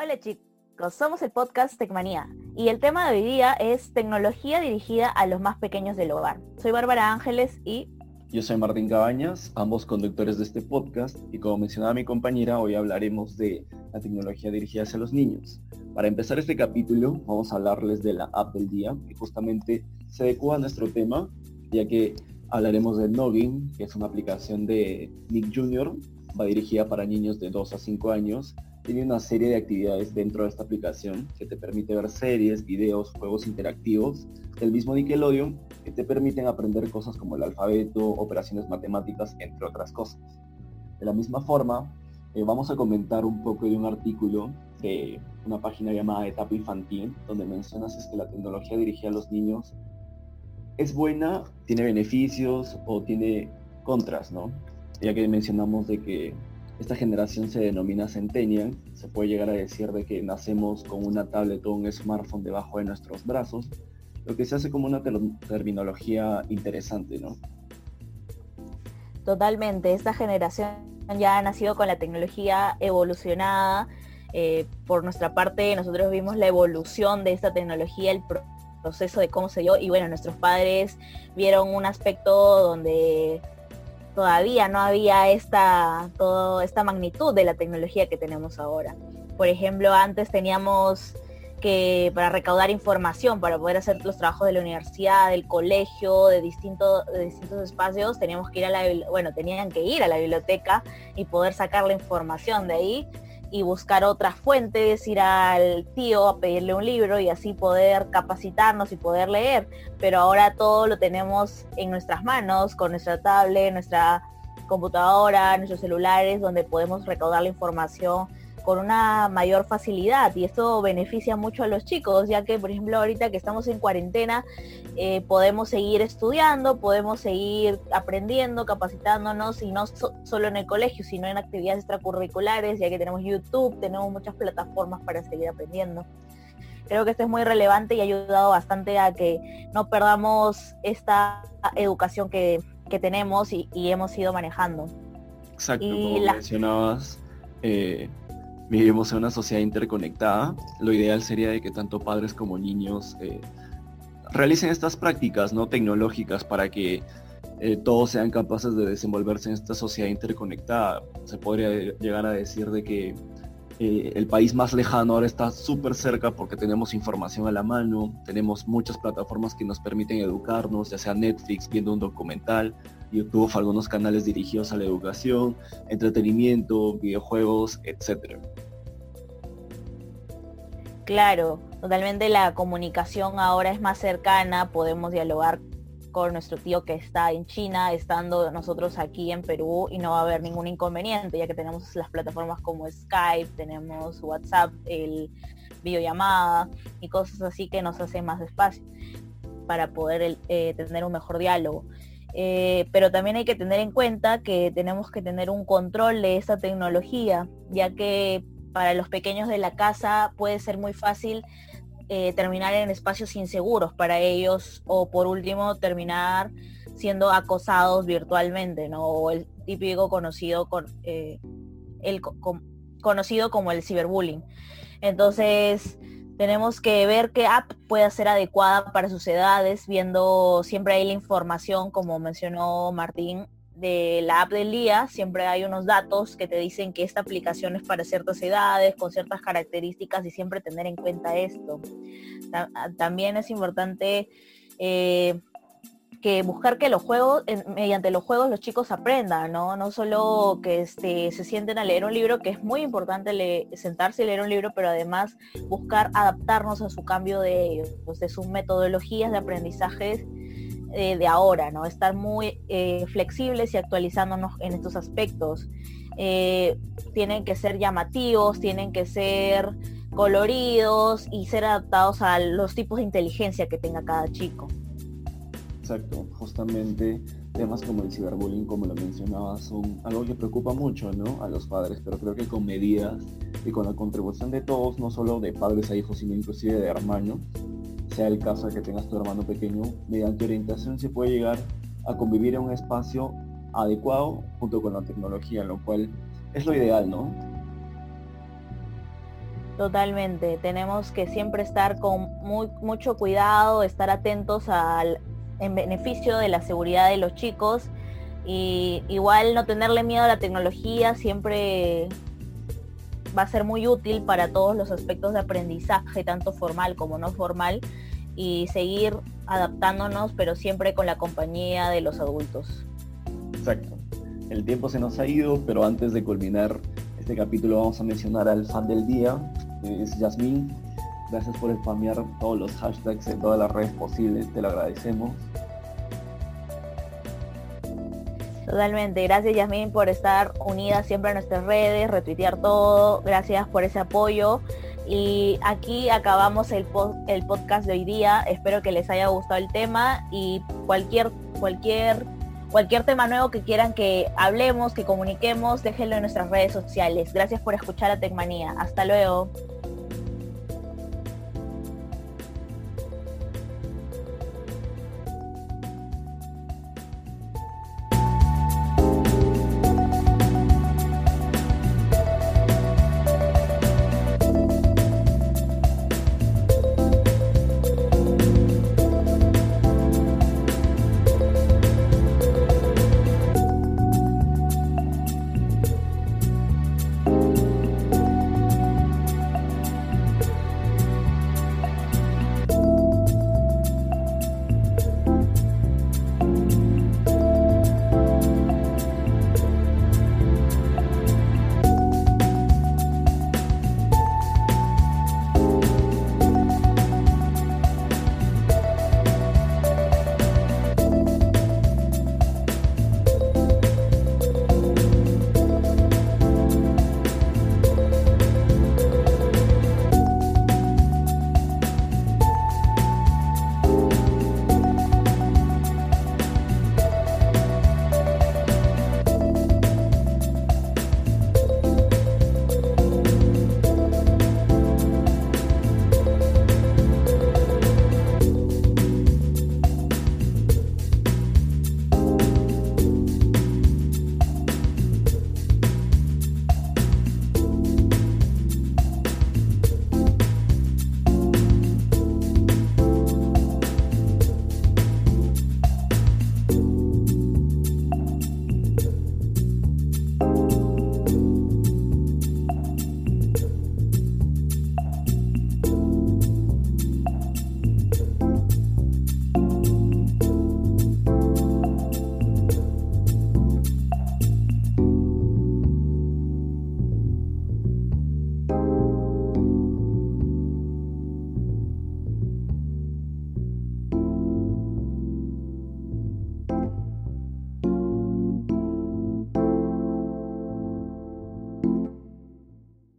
Hola chicos, somos el podcast Tecmanía y el tema de hoy día es tecnología dirigida a los más pequeños del hogar. Soy Bárbara Ángeles y... Yo soy Martín Cabañas, ambos conductores de este podcast y como mencionaba mi compañera, hoy hablaremos de la tecnología dirigida hacia los niños. Para empezar este capítulo vamos a hablarles de la app del día que justamente se adecua a nuestro tema ya que hablaremos de Noggin, que es una aplicación de Nick Jr., va dirigida para niños de 2 a 5 años tiene una serie de actividades dentro de esta aplicación que te permite ver series, videos, juegos interactivos del mismo Nickelodeon que te permiten aprender cosas como el alfabeto, operaciones matemáticas, entre otras cosas. De la misma forma, eh, vamos a comentar un poco de un artículo de una página llamada Etapa Infantil, donde mencionas es que la tecnología dirigida a los niños es buena, tiene beneficios o tiene contras, ¿no? Ya que mencionamos de que esta generación se denomina Centennial. Se puede llegar a decir de que nacemos con una tablet o un smartphone debajo de nuestros brazos, lo que se hace como una terminología interesante, ¿no? Totalmente. Esta generación ya ha nacido con la tecnología evolucionada. Eh, por nuestra parte, nosotros vimos la evolución de esta tecnología, el proceso de cómo se dio, y bueno, nuestros padres vieron un aspecto donde todavía no había esta, esta magnitud de la tecnología que tenemos ahora. Por ejemplo, antes teníamos que para recaudar información, para poder hacer los trabajos de la universidad, del colegio, de, distintos de distintos espacios, teníamos que ir a la, bueno, tenían que ir a la biblioteca y poder sacar la información de ahí y buscar otras fuentes, ir al tío a pedirle un libro y así poder capacitarnos y poder leer. Pero ahora todo lo tenemos en nuestras manos, con nuestra tablet, nuestra computadora, nuestros celulares, donde podemos recaudar la información con una mayor facilidad y esto beneficia mucho a los chicos, ya que por ejemplo ahorita que estamos en cuarentena eh, podemos seguir estudiando, podemos seguir aprendiendo, capacitándonos y no solo en el colegio, sino en actividades extracurriculares, ya que tenemos YouTube, tenemos muchas plataformas para seguir aprendiendo. Creo que esto es muy relevante y ha ayudado bastante a que no perdamos esta educación que, tenemos y, hemos ido manejando. Exacto, como mencionabas, eh, vivimos en una sociedad interconectada. Lo ideal sería de que tanto padres como niños eh, realicen estas prácticas no tecnológicas para que eh, todos sean capaces de desenvolverse en esta sociedad interconectada. Se podría llegar a decir de que eh, el país más lejano ahora está súper cerca porque tenemos información a la mano, tenemos muchas plataformas que nos permiten educarnos, ya sea Netflix viendo un documental, YouTube, algunos canales dirigidos a la educación, entretenimiento, videojuegos, etc. Claro, totalmente la comunicación ahora es más cercana, podemos dialogar con nuestro tío que está en China, estando nosotros aquí en Perú y no va a haber ningún inconveniente, ya que tenemos las plataformas como Skype, tenemos WhatsApp, el videollamada y cosas así que nos hacen más espacio para poder eh, tener un mejor diálogo. Eh, pero también hay que tener en cuenta que tenemos que tener un control de esta tecnología, ya que para los pequeños de la casa puede ser muy fácil eh, terminar en espacios inseguros para ellos o por último terminar siendo acosados virtualmente, ¿no? O el típico conocido con eh, el conocido como el ciberbullying. Entonces, tenemos que ver qué app puede ser adecuada para sus edades, viendo siempre ahí la información, como mencionó Martín, de la app del día, siempre hay unos datos que te dicen que esta aplicación es para ciertas edades, con ciertas características y siempre tener en cuenta esto. También es importante eh, que buscar que los juegos, mediante los juegos los chicos aprendan, ¿no? No solo que este, se sienten a leer un libro, que es muy importante sentarse y leer un libro, pero además buscar adaptarnos a su cambio de, pues, de sus metodologías de aprendizaje eh, de ahora, ¿no? Estar muy eh, flexibles y actualizándonos en estos aspectos. Eh, tienen que ser llamativos, tienen que ser coloridos y ser adaptados a los tipos de inteligencia que tenga cada chico. Exacto, justamente temas como el ciberbullying, como lo mencionaba, son algo que preocupa mucho ¿no? a los padres, pero creo que con medidas y con la contribución de todos, no solo de padres a hijos, sino inclusive de hermanos, sea el caso de que tengas tu hermano pequeño, mediante orientación se puede llegar a convivir en un espacio adecuado junto con la tecnología, lo cual es lo ideal, ¿no? Totalmente, tenemos que siempre estar con muy, mucho cuidado, estar atentos al en beneficio de la seguridad de los chicos y igual no tenerle miedo a la tecnología siempre va a ser muy útil para todos los aspectos de aprendizaje, tanto formal como no formal, y seguir adaptándonos, pero siempre con la compañía de los adultos. Exacto. El tiempo se nos ha ido, pero antes de culminar este capítulo vamos a mencionar al fan del día, es Yasmín. Gracias por spamear todos los hashtags en todas las redes posibles, te lo agradecemos. Totalmente. Gracias Yasmin por estar unida siempre a nuestras redes, retuitear todo. Gracias por ese apoyo. Y aquí acabamos el, el podcast de hoy día. Espero que les haya gustado el tema y cualquier, cualquier, cualquier tema nuevo que quieran que hablemos, que comuniquemos, déjenlo en nuestras redes sociales. Gracias por escuchar a Tecmanía. Hasta luego.